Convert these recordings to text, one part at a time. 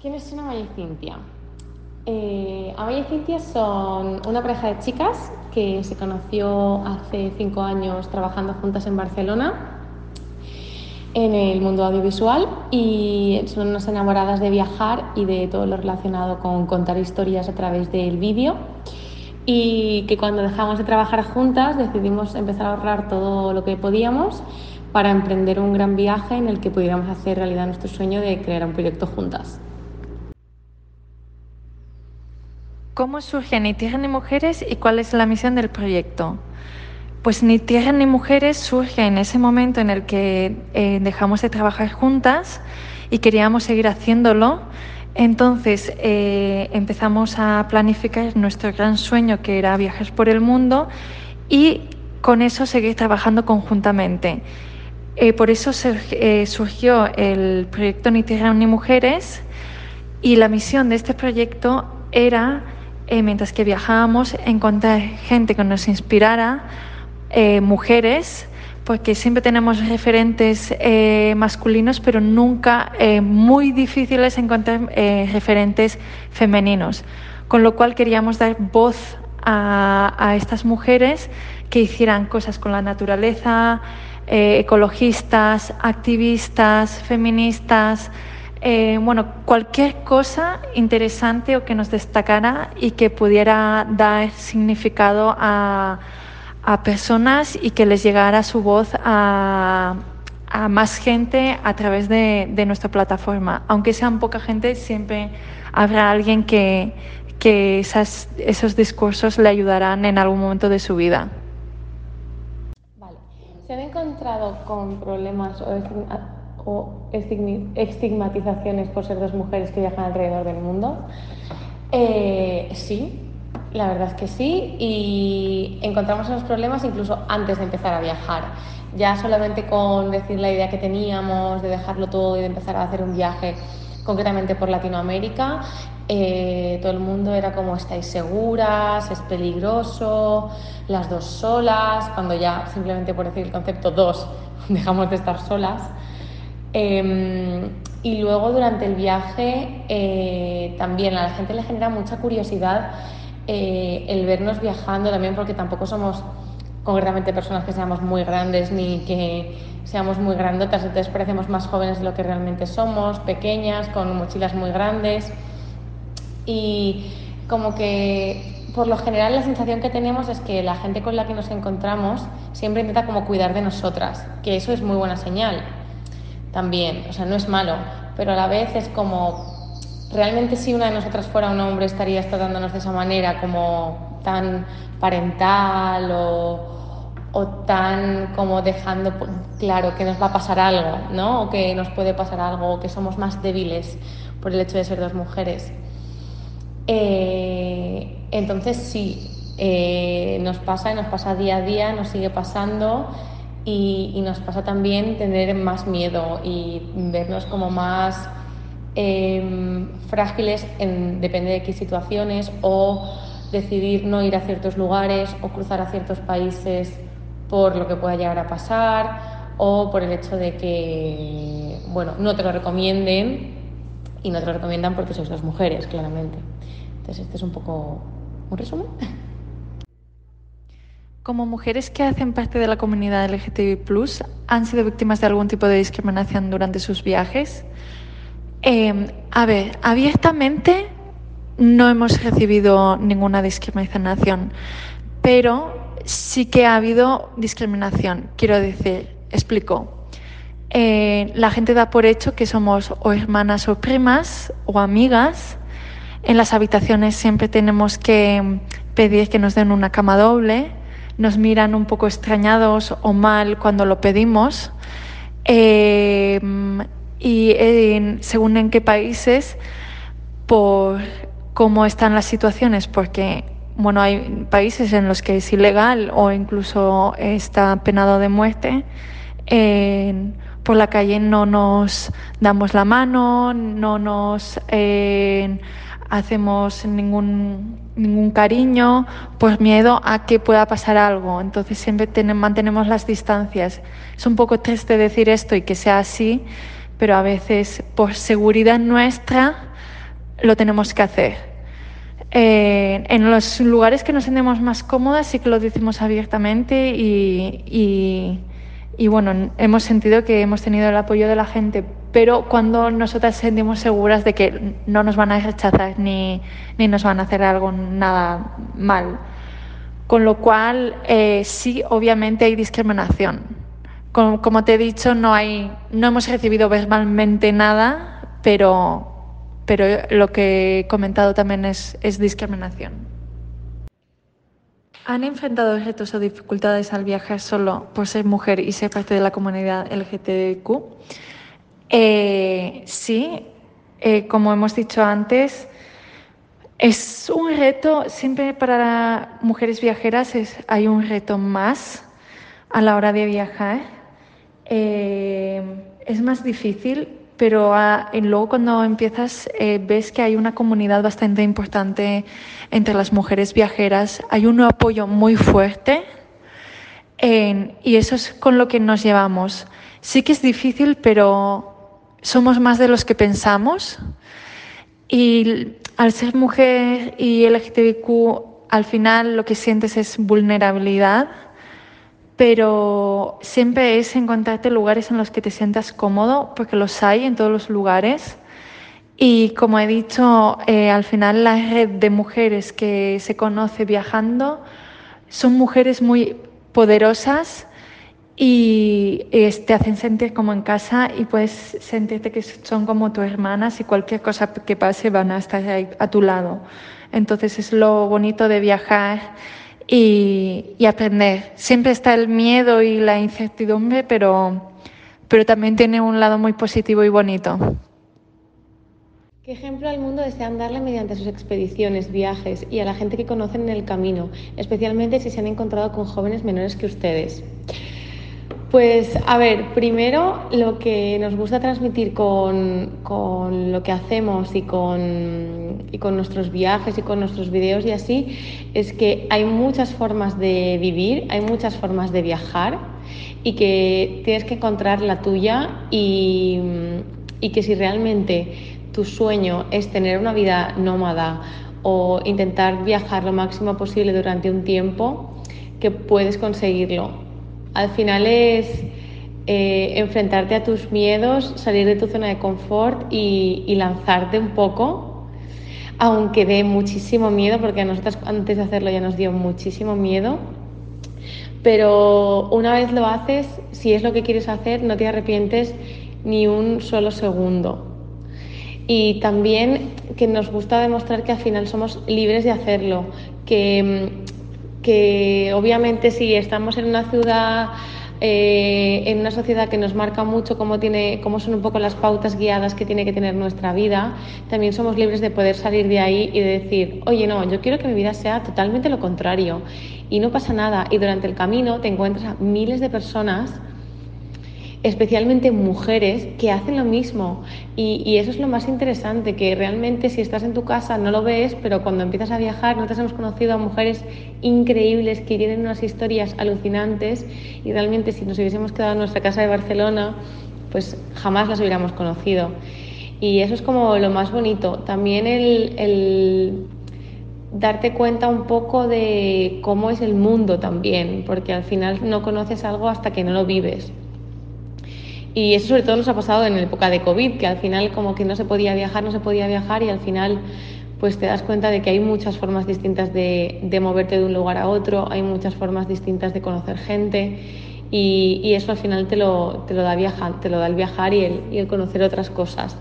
¿Quiénes son Amaya y Cintia? Eh, Amaya y Cintia son una pareja de chicas que se conoció hace cinco años trabajando juntas en Barcelona en el mundo audiovisual y son unas enamoradas de viajar y de todo lo relacionado con contar historias a través del vídeo y que cuando dejamos de trabajar juntas decidimos empezar a ahorrar todo lo que podíamos para emprender un gran viaje en el que pudiéramos hacer realidad nuestro sueño de crear un proyecto juntas. ¿Cómo surge Ni Tierra ni Mujeres y cuál es la misión del proyecto? Pues Ni Tierra ni Mujeres surge en ese momento en el que eh, dejamos de trabajar juntas y queríamos seguir haciéndolo. Entonces eh, empezamos a planificar nuestro gran sueño que era viajar por el mundo y con eso seguir trabajando conjuntamente. Eh, por eso surgió el proyecto Ni Tierra ni Mujeres y la misión de este proyecto era eh, mientras que viajábamos, encontrar gente que nos inspirara, eh, mujeres, porque siempre tenemos referentes eh, masculinos, pero nunca muy difíciles encontrar referentes femeninos. Con lo cual queríamos dar voz a, a estas mujeres que hicieran cosas con la naturaleza, ecologistas, activistas, feministas, eh, bueno, cualquier cosa interesante o que nos destacara y que pudiera dar significado a, personas y que les llegara su voz a, más gente a través de, nuestra plataforma. Aunque sean poca gente, siempre habrá alguien que, que esos discursos le ayudarán en algún momento de su vida. Vale. ¿Se han encontrado con problemas o o estigmatizaciones por ser dos mujeres que viajan alrededor del mundo? Eh, sí, la verdad es que sí, y encontramos esos problemas incluso antes de empezar a viajar. Ya solamente con decir la idea que teníamos de dejarlo todo y de empezar a hacer un viaje concretamente por Latinoamérica, eh, todo el mundo era como estáis seguras, es peligroso, las dos solas, cuando ya simplemente por decir el concepto dos dejamos de estar solas. Em, y luego durante el viaje eh, también a la gente le genera mucha curiosidad eh, el vernos viajando también porque tampoco somos concretamente personas que seamos muy grandes ni que seamos muy grandotas, entonces parecemos más jóvenes de lo que realmente somos, pequeñas, con mochilas muy grandes. Y como que por lo general la sensación que tenemos es que la gente con la que nos encontramos siempre intenta como cuidar de nosotras, que eso es muy buena señal, también, o sea, no es malo, pero a la vez es como, realmente si una de nosotras fuera un hombre estarías tratándonos de esa manera, como tan parental o, o tan como dejando claro que nos va a pasar algo, ¿no? O que nos puede pasar algo, que somos más débiles por el hecho de ser dos mujeres. Eh, entonces sí, eh, nos pasa y nos pasa día a día, nos sigue pasando y, nos pasa también tener más miedo y vernos como más em, frágiles en depende de qué situaciones o decidir no ir a ciertos lugares o cruzar a ciertos países por lo que pueda llegar a pasar o por el hecho de que bueno no te lo recomienden y no te lo recomiendan porque sois las mujeres claramente. Entonces este es un poco un resumen Como mujeres que hacen parte de la comunidad LGTBI, ¿han sido víctimas de algún tipo de discriminación durante sus viajes? Em, a ver, abiertamente no hemos recibido ninguna discriminación, pero sí que ha habido discriminación. Quiero decir, explico. Eh, la gente da por hecho que somos o hermanas o primas o amigas. En las habitaciones siempre tenemos que pedir que nos den una cama doble nos miran un poco extrañados o mal cuando lo pedimos. Eh, y según en qué países, por cómo están las situaciones, porque bueno, hay países en los que es ilegal o incluso está penado de muerte. por la calle no nos damos la mano, no nos eh, hacemos ningún, ningún cariño por miedo a que pueda pasar algo. Entonces siempre mantenemos las distancias. Es un poco triste decir esto y que sea así, pero a veces por seguridad nuestra lo tenemos que hacer. Eh, en los lugares que nos sentimos más cómodas sí que lo decimos abiertamente y, y, bueno, hemos sentido que hemos tenido el apoyo de la gente, pero cuando nosotras sentimos seguras de que no nos van a rechazar ni, ni nos van a hacer algo nada mal. Con lo cual, eh, sí, obviamente hay discriminación. Como, como, te he dicho, no, hay, no hemos recibido verbalmente nada, pero pero lo que he comentado también es, es discriminación. ¿Han enfrentado retos o dificultades al viajar solo por ser mujer y ser parte de la comunidad LGTBQ? Eh, sí, eh, como hemos dicho antes, es un reto, siempre para mujeres viajeras es, hay un reto más a la hora de viajar. Eh, es más difícil pero ah, luego cuando empiezas eh, ves que hay una comunidad bastante importante entre las mujeres viajeras, hay un apoyo muy fuerte y eso es con lo que nos llevamos. Sí que es difícil, pero somos más de los que pensamos y al ser mujer y LGTBQ, al final lo que sientes es vulnerabilidad pero siempre es encontrarte lugares en los que te sientas cómodo, porque los hay en todos los lugares. Y como he dicho, eh, al final la red de mujeres que se conoce viajando son mujeres muy poderosas y te hacen sentir como en casa y puedes sentirte que son como tus hermanas y cualquier cosa que pase van a estar ahí a tu lado. Entonces es lo bonito de viajar y, aprender. Siempre está el miedo y la incertidumbre, pero, pero también tiene un lado muy positivo y bonito. ¿Qué ejemplo al mundo desean darle mediante sus expediciones, viajes y a la gente que conocen en el camino, especialmente si se han encontrado con jóvenes menores que ustedes? Pues a ver, primero lo que nos gusta transmitir con, lo que hacemos y con, y con, nuestros viajes y con nuestros videos y así es que hay muchas formas de vivir, hay muchas formas de viajar y que tienes que encontrar la tuya y, y que si realmente tu sueño es tener una vida nómada o intentar viajar lo máximo posible durante un tiempo, que puedes conseguirlo al final es eh, enfrentarte a tus miedos, salir de tu zona de confort y, lanzarte un poco, aunque dé muchísimo miedo, porque a nosotros antes de hacerlo ya nos dio muchísimo miedo. Pero una vez lo haces, si es lo que quieres hacer, no te arrepientes ni un solo segundo. Y también que nos gusta demostrar que al final somos libres de hacerlo, que que obviamente si estamos en una ciudad, eh, en una sociedad que nos marca mucho cómo, tiene, cómo son un poco las pautas guiadas que tiene que tener nuestra vida, también somos libres de poder salir de ahí y de decir, oye, no, yo quiero que mi vida sea totalmente lo contrario. Y no pasa nada. Y durante el camino te encuentras a miles de personas especialmente mujeres que hacen lo mismo. Y, eso es lo más interesante, que realmente si estás en tu casa no lo ves, pero cuando empiezas a viajar, nosotros hemos conocido a mujeres increíbles que tienen unas historias alucinantes y realmente si nos hubiésemos quedado en nuestra casa de Barcelona, pues jamás las hubiéramos conocido. Y eso es como lo más bonito. También el, el darte cuenta un poco de cómo es el mundo también, porque al final no conoces algo hasta que no lo vives. Y eso sobre todo nos ha pasado en la época de COVID, que al final como que no se podía viajar, no se podía viajar y al final pues te das cuenta de que hay muchas formas distintas de, de moverte de un lugar a otro, hay muchas formas distintas de conocer gente y, y eso al final te lo, te lo, da viajar, te lo da el viajar y el, y el conocer otras cosas.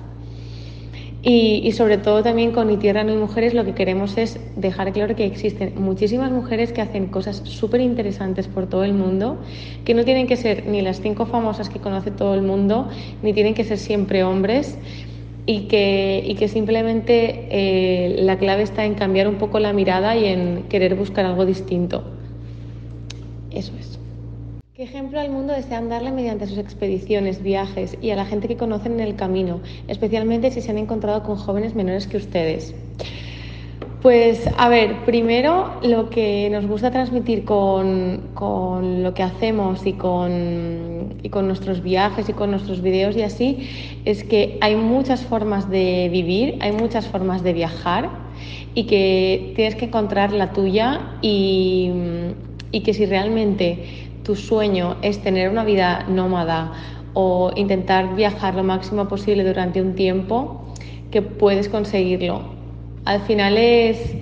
Y, sobre todo también con Ni Tierra Ni Mujeres lo que queremos es dejar claro que existen muchísimas mujeres que hacen cosas súper interesantes por todo el mundo, que no tienen que ser ni las cinco famosas que conoce todo el mundo, ni tienen que ser siempre hombres, y que, y que simplemente eh, la clave está en cambiar un poco la mirada y en querer buscar algo distinto. Eso es. ¿Qué ejemplo al mundo desean darle mediante sus expediciones, viajes y a la gente que conocen en el camino, especialmente si se han encontrado con jóvenes menores que ustedes? Pues a ver, primero lo que nos gusta transmitir con, con lo que hacemos y con, y con, nuestros viajes y con nuestros videos y así es que hay muchas formas de vivir, hay muchas formas de viajar y que tienes que encontrar la tuya y, y que si realmente tu sueño es tener una vida nómada o intentar viajar lo máximo posible durante un tiempo, que puedes conseguirlo al final es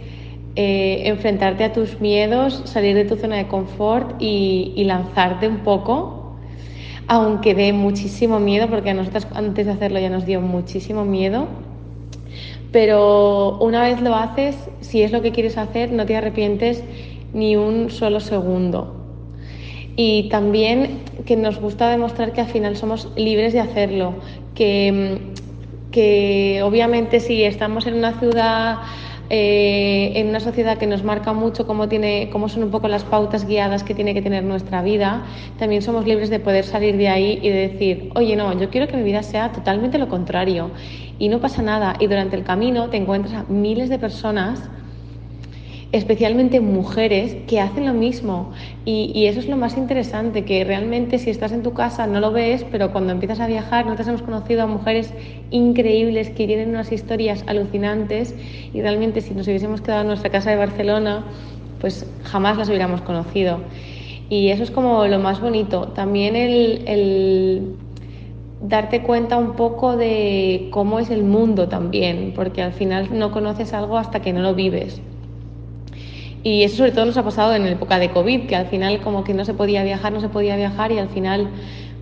eh, enfrentarte a tus miedos, salir de tu zona de confort y, lanzarte un poco, aunque dé muchísimo miedo, porque a nosotros antes de hacerlo ya nos dio muchísimo miedo. Pero una vez lo haces, si es lo que quieres hacer, no te arrepientes ni un solo segundo. Y también que nos gusta demostrar que al final somos libres de hacerlo, que que obviamente si estamos en una ciudad, eh, en una sociedad que nos marca mucho cómo, tiene, cómo son un poco las pautas guiadas que tiene que tener nuestra vida, también somos libres de poder salir de ahí y de decir, oye, no, yo quiero que mi vida sea totalmente lo contrario. Y no pasa nada. Y durante el camino te encuentras a miles de personas especialmente mujeres que hacen lo mismo. Y, eso es lo más interesante, que realmente si estás en tu casa no lo ves, pero cuando empiezas a viajar, nosotros hemos conocido a mujeres increíbles que tienen unas historias alucinantes y realmente si nos hubiésemos quedado en nuestra casa de Barcelona, pues jamás las hubiéramos conocido. Y eso es como lo más bonito. También el, el darte cuenta un poco de cómo es el mundo también, porque al final no conoces algo hasta que no lo vives. Y eso sobre todo nos ha pasado en la época de COVID, que al final como que no se podía viajar, no se podía viajar y al final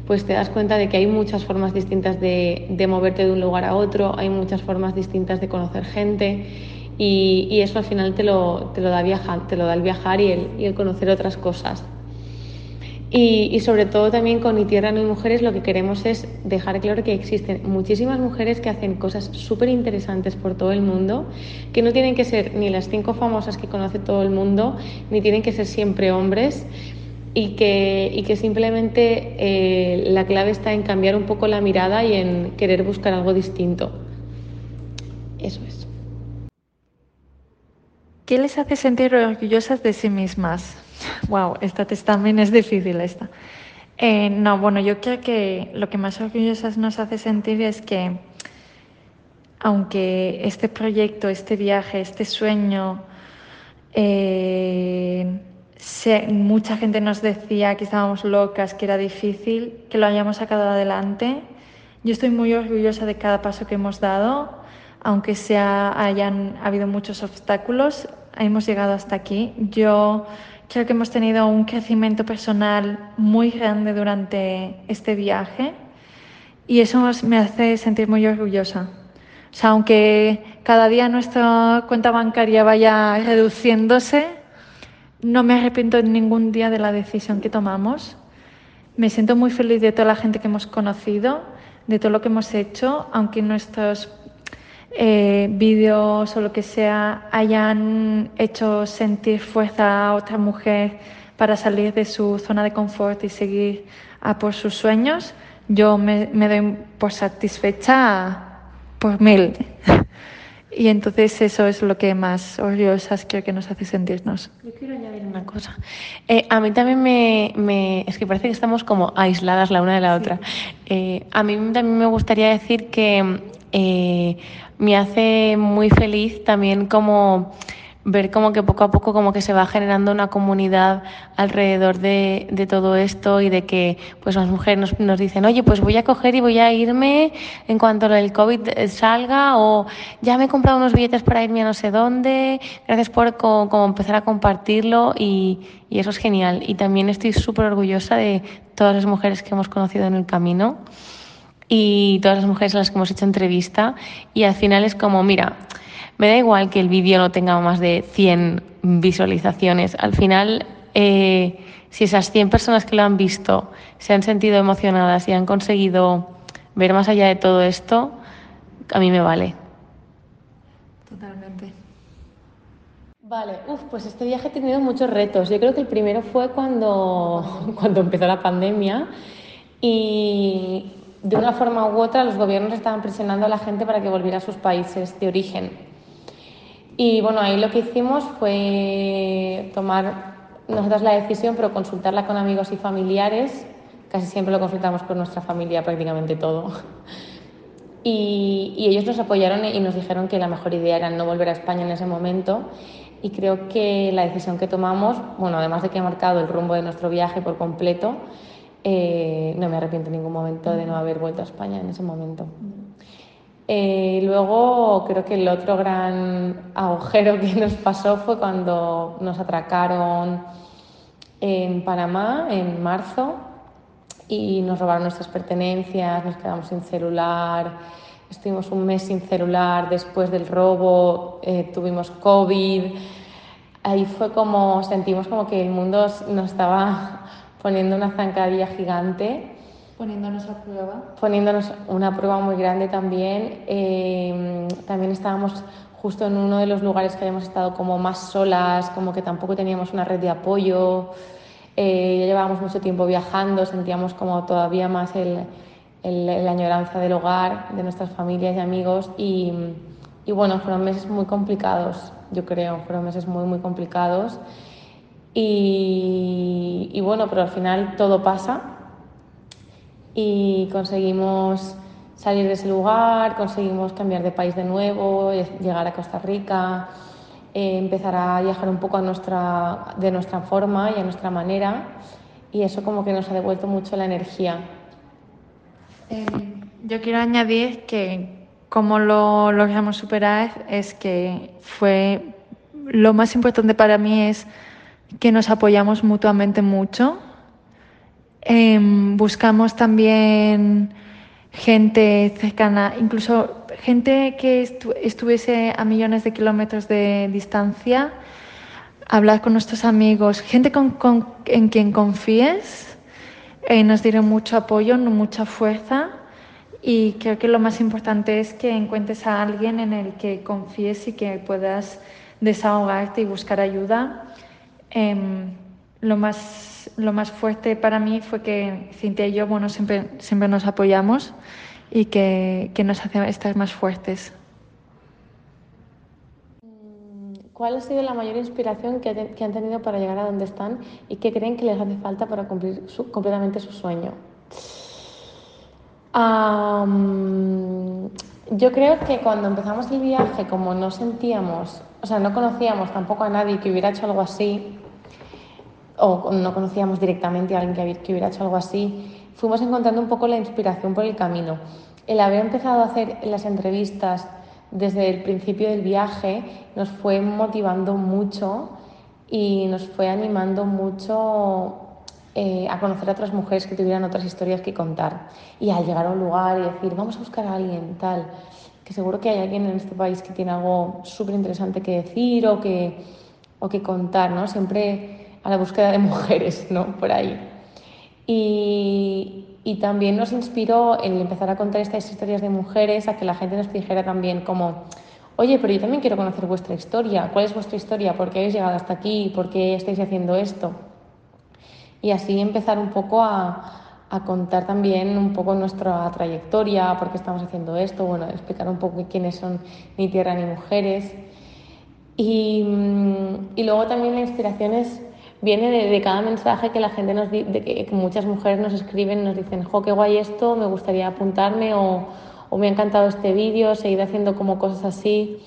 pues te das cuenta de que hay muchas formas distintas de, de moverte de un lugar a otro, hay muchas formas distintas de conocer gente y, y eso al final te lo, te lo, da, viajar, te lo da el viajar y el, y el conocer otras cosas. Y, sobre todo también con Ni Tierra, Ni Mujeres lo que queremos es dejar claro que existen muchísimas mujeres que hacen cosas súper interesantes por todo el mundo, que no tienen que ser ni las cinco famosas que conoce todo el mundo, ni tienen que ser siempre hombres, y que, y que simplemente eh, la clave está en cambiar un poco la mirada y en querer buscar algo distinto. Eso es. ¿Qué les hace sentir orgullosas de sí mismas? Wow, esta también es difícil esta. Eh, no, bueno, yo creo que lo que más orgullosas nos hace sentir es que aunque este proyecto, este viaje, este sueño, eh, mucha gente nos decía que estábamos locas, que era difícil, que lo hayamos sacado adelante. Yo estoy muy orgullosa de cada paso que hemos dado, aunque sea, hayan habido muchos obstáculos, hemos llegado hasta aquí. Yo Creo que hemos tenido un crecimiento personal muy grande durante este viaje y eso me hace sentir muy orgullosa. O sea, aunque cada día nuestra cuenta bancaria vaya reduciéndose, no me arrepiento ningún día de la decisión que tomamos. Me siento muy feliz de toda la gente que hemos conocido, de todo lo que hemos hecho, aunque nuestros eh, vídeos o lo que sea hayan hecho sentir fuerza a otra mujer para salir de su zona de confort y seguir a por sus sueños, yo me, doy por satisfecha por mil. Y entonces eso es lo que más orgullosas creo que nos hace sentirnos. Yo quiero añadir una cosa. Eh, a mí también me, Es que parece que estamos como aisladas la una de la otra. Eh, a mí también me gustaría decir que eh, me hace muy feliz también como ver como que poco a poco como que se va generando una comunidad alrededor de, de todo esto y de que pues las mujeres nos, dicen, oye, pues voy a coger y voy a irme en cuanto el COVID salga o ya me he comprado unos billetes para irme a no sé dónde, gracias por como, empezar a compartirlo y, y eso es genial. Y también estoy súper orgullosa de todas las mujeres que hemos conocido en el camino y todas las mujeres a las que hemos hecho entrevista y al final es como, mira, me da igual que el vídeo no tenga más de 100 visualizaciones, al final eh, si esas 100 personas que lo han visto se han sentido emocionadas y han conseguido ver más allá de todo esto, a mí me vale. Totalmente. Vale, Uf, pues este viaje ha tenido muchos retos. Yo creo que el primero fue cuando, cuando empezó la pandemia y de una forma u otra los gobiernos estaban presionando a la gente para que volviera a sus países de origen. Y bueno, ahí lo que hicimos fue tomar nosotras la decisión, pero consultarla con amigos y familiares. Casi siempre lo consultamos con nuestra familia, prácticamente todo. Y, y, ellos nos apoyaron y nos dijeron que la mejor idea era no volver a España en ese momento. Y creo que la decisión que tomamos, bueno, además de que ha marcado el rumbo de nuestro viaje por completo, eh, no me arrepiento en ningún momento de no haber vuelto a España en ese momento. Eh, luego creo que el otro gran agujero que nos pasó fue cuando nos atracaron en Panamá en marzo y nos robaron nuestras pertenencias, nos quedamos sin celular, estuvimos un mes sin celular, después del robo eh, tuvimos COVID, ahí fue como, sentimos como que el mundo nos estaba poniendo una zancadilla gigante. Poniéndonos a prueba. Poniéndonos una prueba muy grande también. Eh, también estábamos justo en uno de los lugares que habíamos estado como más solas, como que tampoco teníamos una red de apoyo. Eh, ya llevábamos mucho tiempo viajando, sentíamos como todavía más el, el, la añoranza del hogar, de nuestras familias y amigos. Y, y bueno, fueron meses muy complicados, yo creo, fueron meses muy, muy complicados. Y, y, bueno, pero al final todo pasa y conseguimos salir de ese lugar, conseguimos cambiar de país de nuevo, llegar a Costa Rica, eh, empezar a viajar un poco a nuestra, de nuestra forma y a nuestra manera y eso como que nos ha devuelto mucho la energía. Eh, yo quiero añadir que como lo logramos superar es que fue lo más importante para mí es que nos apoyamos mutuamente mucho. Eh, buscamos también gente cercana, incluso gente que estu estuviese a millones de kilómetros de distancia, hablar con nuestros amigos, gente con, en quien confíes, eh, nos dieron mucho apoyo, mucha fuerza. Y creo que lo más importante es que encuentres a alguien en el que confíes y que puedas desahogarte y buscar ayuda eh, lo, más, lo más fuerte para mí fue que Cintia y yo bueno, siempre, siempre nos apoyamos y que, que nos hace estar más fuertes. ¿Cuál ha sido la mayor inspiración que, han tenido para llegar a donde están y qué creen que les hace falta para cumplir completamente su sueño? Yo creo que cuando empezamos el viaje, como no sentíamos, o sea, no conocíamos tampoco a nadie que hubiera hecho algo así, o no conocíamos directamente a alguien que hubiera hecho algo así, fuimos encontrando un poco la inspiración por el camino. El haber empezado a hacer las entrevistas desde el principio del viaje nos fue motivando mucho y nos fue animando mucho eh, a conocer a otras mujeres que tuvieran otras historias que contar. Y al llegar a un lugar y decir, vamos a buscar a alguien, tal, que seguro que hay alguien en este país que tiene algo súper interesante que decir o que, o que contar, ¿no? Siempre a la búsqueda de mujeres, ¿no? Por ahí. Y, y, también nos inspiró el empezar a contar estas historias de mujeres a que la gente nos dijera también como, oye, pero yo también quiero conocer vuestra historia, ¿cuál es vuestra historia? ¿Por qué habéis llegado hasta aquí? ¿Por qué estáis haciendo esto? Y así empezar un poco a, a contar también un poco nuestra trayectoria, por qué estamos haciendo esto, bueno, explicar un poco quiénes son ni tierra ni mujeres. Y, y luego también la inspiración es viene de, de, cada mensaje que la gente nos de que, que, muchas mujeres nos escriben, nos dicen, jo, qué guay esto, me gustaría apuntarme o, o me ha encantado este vídeo, seguir haciendo como cosas así.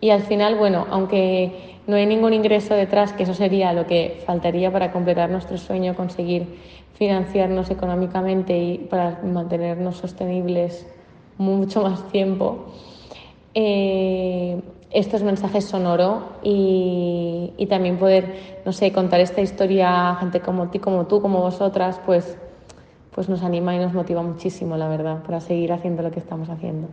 Y al final, bueno, aunque no hay ningún ingreso detrás, que eso sería lo que faltaría para completar nuestro sueño, conseguir financiarnos económicamente y para mantenernos sostenibles mucho más tiempo. Eh, estos mensajes son oro y, y, también poder, no sé, contar esta historia a gente como ti, como tú, como vosotras, pues, pues nos anima y nos motiva muchísimo, la verdad, para seguir haciendo lo que estamos haciendo.